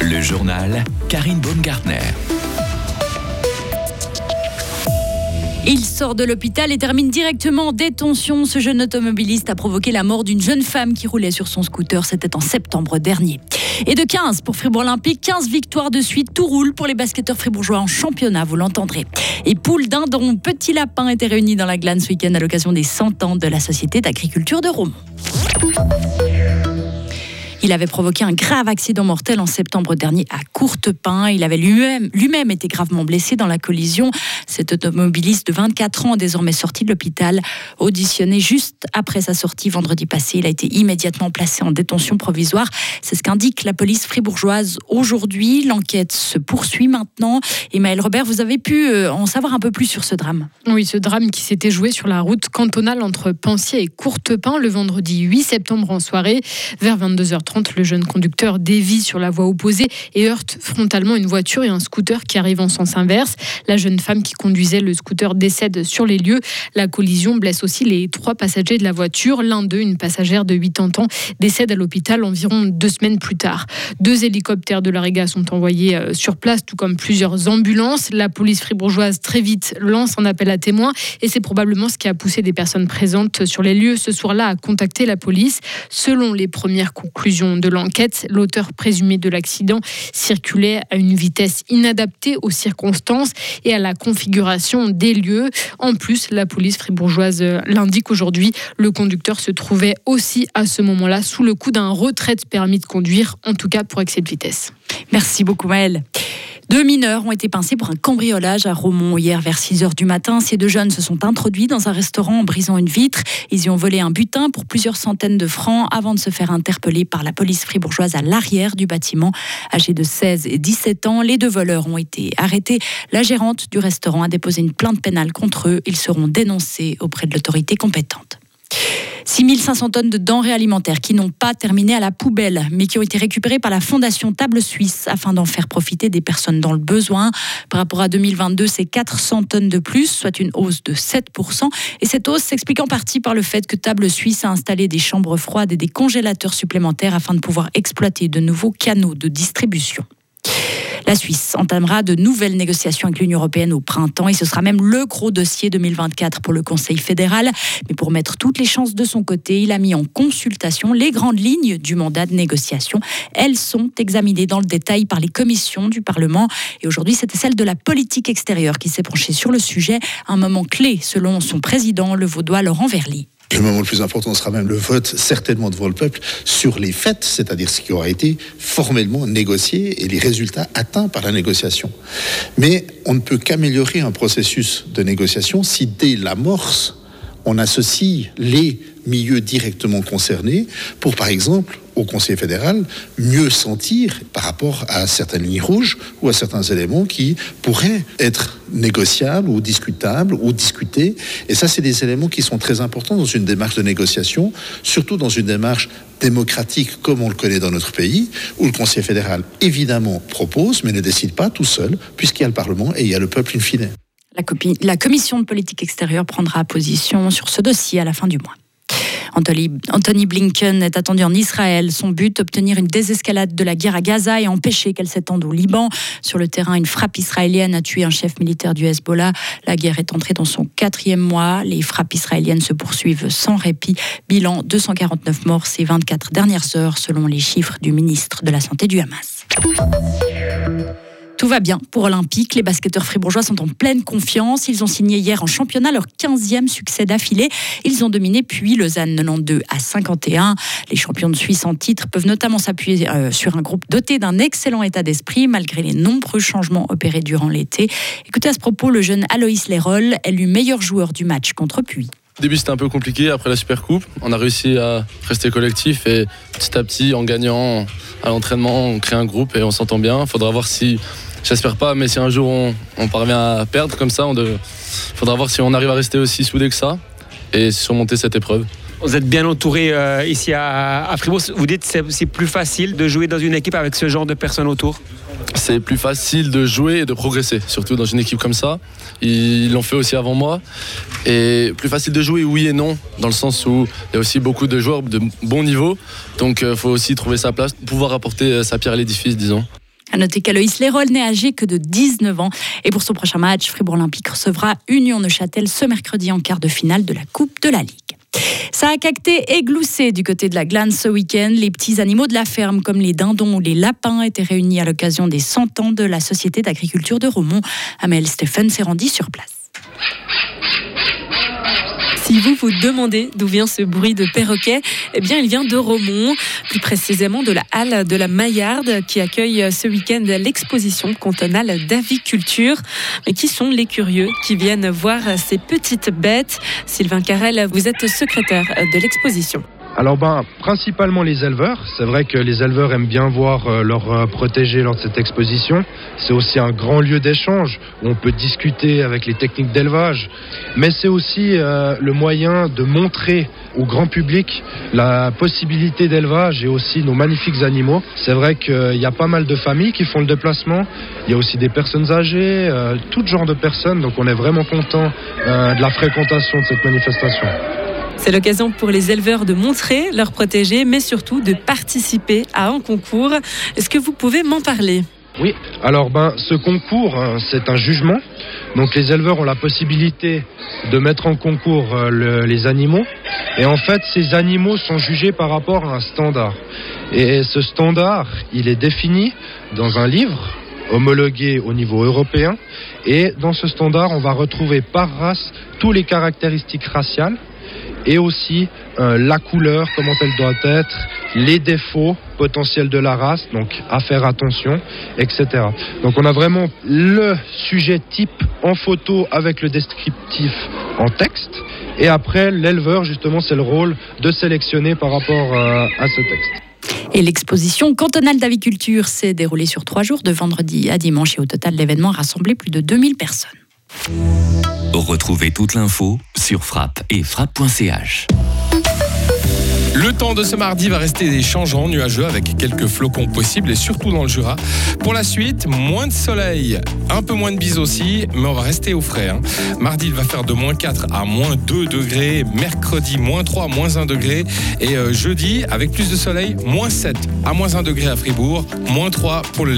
Le journal Karine Baumgartner. Il sort de l'hôpital et termine directement en détention. Ce jeune automobiliste a provoqué la mort d'une jeune femme qui roulait sur son scooter. C'était en septembre dernier. Et de 15 pour Fribourg Olympique, 15 victoires de suite. Tout roule pour les basketteurs fribourgeois en championnat, vous l'entendrez. Et Poule dindon, petit lapin étaient réunis dans la glane ce week-end à l'occasion des 100 ans de la Société d'agriculture de Romont. Il avait provoqué un grave accident mortel en septembre dernier à Courtepin. Il avait lui-même lui été gravement blessé dans la collision. Cet automobiliste de 24 ans, désormais sorti de l'hôpital, auditionné juste après sa sortie vendredi passé. Il a été immédiatement placé en détention provisoire. C'est ce qu'indique la police fribourgeoise aujourd'hui. L'enquête se poursuit maintenant. Et Maël Robert, vous avez pu euh, en savoir un peu plus sur ce drame. Oui, ce drame qui s'était joué sur la route cantonale entre Pensier et Courtepin le vendredi 8 septembre en soirée. Vers 22h30, le jeune conducteur dévie sur la voie opposée et heurte frontalement une voiture et un scooter qui arrive en sens inverse. La jeune femme qui conduisait le scooter décède sur les lieux. La collision blesse aussi les trois passagers de la voiture. L'un d'eux, une passagère de 80 ans, décède à l'hôpital environ deux semaines plus tard. Deux hélicoptères de la Riga sont envoyés euh, sur place, tout comme plusieurs ambulances. La police fribourgeoise très vite lance un appel à témoins et c'est probablement ce qui a poussé des personnes présentes sur les lieux ce soir-là à contacter la police. Selon les premières conclusions de l'enquête, l'auteur présumé de l'accident circulait à une vitesse inadaptée aux circonstances et à la configuration des lieux. En plus, la police fribourgeoise l'indique aujourd'hui, le conducteur se trouvait aussi à ce moment-là sous le coup d'un retrait de permis de conduire, en tout cas pour excès de vitesse. Merci beaucoup Maëlle. Deux mineurs ont été pincés pour un cambriolage à Romont hier vers 6 h du matin. Ces deux jeunes se sont introduits dans un restaurant en brisant une vitre. Ils y ont volé un butin pour plusieurs centaines de francs avant de se faire interpeller par la police fribourgeoise à l'arrière du bâtiment. Âgés de 16 et 17 ans, les deux voleurs ont été arrêtés. La gérante du restaurant a déposé une plainte pénale contre eux. Ils seront dénoncés auprès de l'autorité compétente. 6500 tonnes de denrées alimentaires qui n'ont pas terminé à la poubelle, mais qui ont été récupérées par la Fondation Table Suisse afin d'en faire profiter des personnes dans le besoin. Par rapport à 2022, c'est 400 tonnes de plus, soit une hausse de 7%. Et cette hausse s'explique en partie par le fait que Table Suisse a installé des chambres froides et des congélateurs supplémentaires afin de pouvoir exploiter de nouveaux canaux de distribution. La Suisse entamera de nouvelles négociations avec l'Union européenne au printemps et ce sera même le gros dossier 2024 pour le Conseil fédéral. Mais pour mettre toutes les chances de son côté, il a mis en consultation les grandes lignes du mandat de négociation. Elles sont examinées dans le détail par les commissions du Parlement. Et aujourd'hui, c'était celle de la politique extérieure qui s'est penchée sur le sujet. Un moment clé, selon son président, le vaudois Laurent Verly. Le moment le plus important sera même le vote, certainement devant le peuple, sur les faits, c'est-à-dire ce qui aura été formellement négocié et les résultats atteints par la négociation. Mais on ne peut qu'améliorer un processus de négociation si dès l'amorce, on associe les milieux directement concernés pour, par exemple, au Conseil fédéral, mieux sentir par rapport à certaines lignes rouges ou à certains éléments qui pourraient être négociables ou discutables ou discutés. Et ça, c'est des éléments qui sont très importants dans une démarche de négociation, surtout dans une démarche démocratique comme on le connaît dans notre pays, où le Conseil fédéral, évidemment, propose, mais ne décide pas tout seul, puisqu'il y a le Parlement et il y a le peuple in fine. La, commission de politique extérieure prendra position sur ce dossier à la fin du mois. Anthony Blinken est attendu en Israël. Son but, obtenir une désescalade de la guerre à Gaza et empêcher qu'elle s'étende au Liban. Sur le terrain, une frappe israélienne a tué un chef militaire du Hezbollah. La guerre est entrée dans son quatrième mois. Les frappes israéliennes se poursuivent sans répit. Bilan 249 morts ces 24 dernières heures, selon les chiffres du ministre de la Santé du Hamas. Tout va bien pour Olympique. Les basketteurs fribourgeois sont en pleine confiance. Ils ont signé hier en championnat leur 15e succès d'affilée. Ils ont dominé puis Lausanne 92 à 51. Les champions de Suisse en titre peuvent notamment s'appuyer euh, sur un groupe doté d'un excellent état d'esprit malgré les nombreux changements opérés durant l'été. Écoutez à ce propos le jeune Aloïs Leroll, élu meilleur joueur du match contre Puy. Au début c'était un peu compliqué, après la Super Coupe, on a réussi à rester collectif et petit à petit en gagnant à l'entraînement on crée un groupe et on s'entend bien. Il faudra voir si J'espère pas, mais si un jour on, parvient à perdre comme ça, il faudra voir si on arrive à rester aussi soudé que ça et surmonter cette épreuve. Vous êtes bien entouré euh, ici à, Fribourg. Vous dites que c'est plus facile de jouer dans une équipe avec ce genre de personnes autour? C'est plus facile de jouer et de progresser, surtout dans une équipe comme ça. Ils l'ont fait aussi avant moi. Et plus facile de jouer, oui et non, dans le sens où il y a aussi beaucoup de joueurs de bon niveau. Donc il faut aussi trouver sa place, pouvoir apporter sa pierre à l'édifice, disons. Noter qu'Aloïs Lérol n'est âgé que de 19 ans. Et pour son prochain match, Fribourg Olympique recevra Union Neuchâtel ce mercredi en quart de finale de la Coupe de la Ligue. Ça a cacté et gloussé du côté de la glane ce week-end. Les petits animaux de la ferme, comme les dindons ou les lapins, étaient réunis à l'occasion des 100 ans de la Société d'agriculture de Romont. Amel Stéphane s'est rendu sur place. Si vous vous demandez d'où vient ce bruit de perroquet, eh bien, il vient de Romont, plus précisément de la halle de la Maillarde, qui accueille ce week-end l'exposition cantonale d'aviculture. Mais qui sont les curieux qui viennent voir ces petites bêtes? Sylvain Carrel, vous êtes secrétaire de l'exposition. Alors ben, principalement les éleveurs. C'est vrai que les éleveurs aiment bien voir euh, leurs euh, protégés lors de cette exposition. C'est aussi un grand lieu d'échange où on peut discuter avec les techniques d'élevage. Mais c'est aussi euh, le moyen de montrer au grand public la possibilité d'élevage et aussi nos magnifiques animaux. C'est vrai qu'il y a pas mal de familles qui font le déplacement. Il y a aussi des personnes âgées, tout genre de personnes. Donc on est vraiment content de la fréquentation de cette manifestation. C'est l'occasion pour les éleveurs de montrer leurs protégés, mais surtout de participer à un concours. Est-ce que vous pouvez m'en parler? Oui, alors ben, ce concours, hein, c'est un jugement. Donc les éleveurs ont la possibilité de mettre en concours euh, les animaux. Et en fait, ces animaux sont jugés par rapport à un standard. Et ce standard, il est défini dans un livre homologué au niveau européen. Et dans ce standard, on va retrouver par race tous les caractéristiques raciales et aussi euh, la couleur, comment elle doit être, les défauts potentiels de la race, donc à faire attention, etc. Donc on a vraiment le sujet type en photo avec le descriptif en texte. Et après, l'éleveur, justement, c'est le rôle de sélectionner par rapport euh, à ce texte. Et l'exposition cantonale d'aviculture s'est déroulée sur trois jours, de vendredi à dimanche. Et au total, l'événement a rassemblé plus de 2000 personnes. Retrouvez toute l'info sur frappe et frappe.ch. Le temps de ce mardi va rester changeant, nuageux avec quelques flocons possibles et surtout dans le Jura. Pour la suite, moins de soleil, un peu moins de bise aussi, mais on va rester au frais. Hein. Mardi, il va faire de moins 4 à moins 2 degrés. Mercredi, moins 3 à moins 1 degré. Et euh, jeudi, avec plus de soleil, moins 7 à moins 1 degré à Fribourg, moins 3 pour le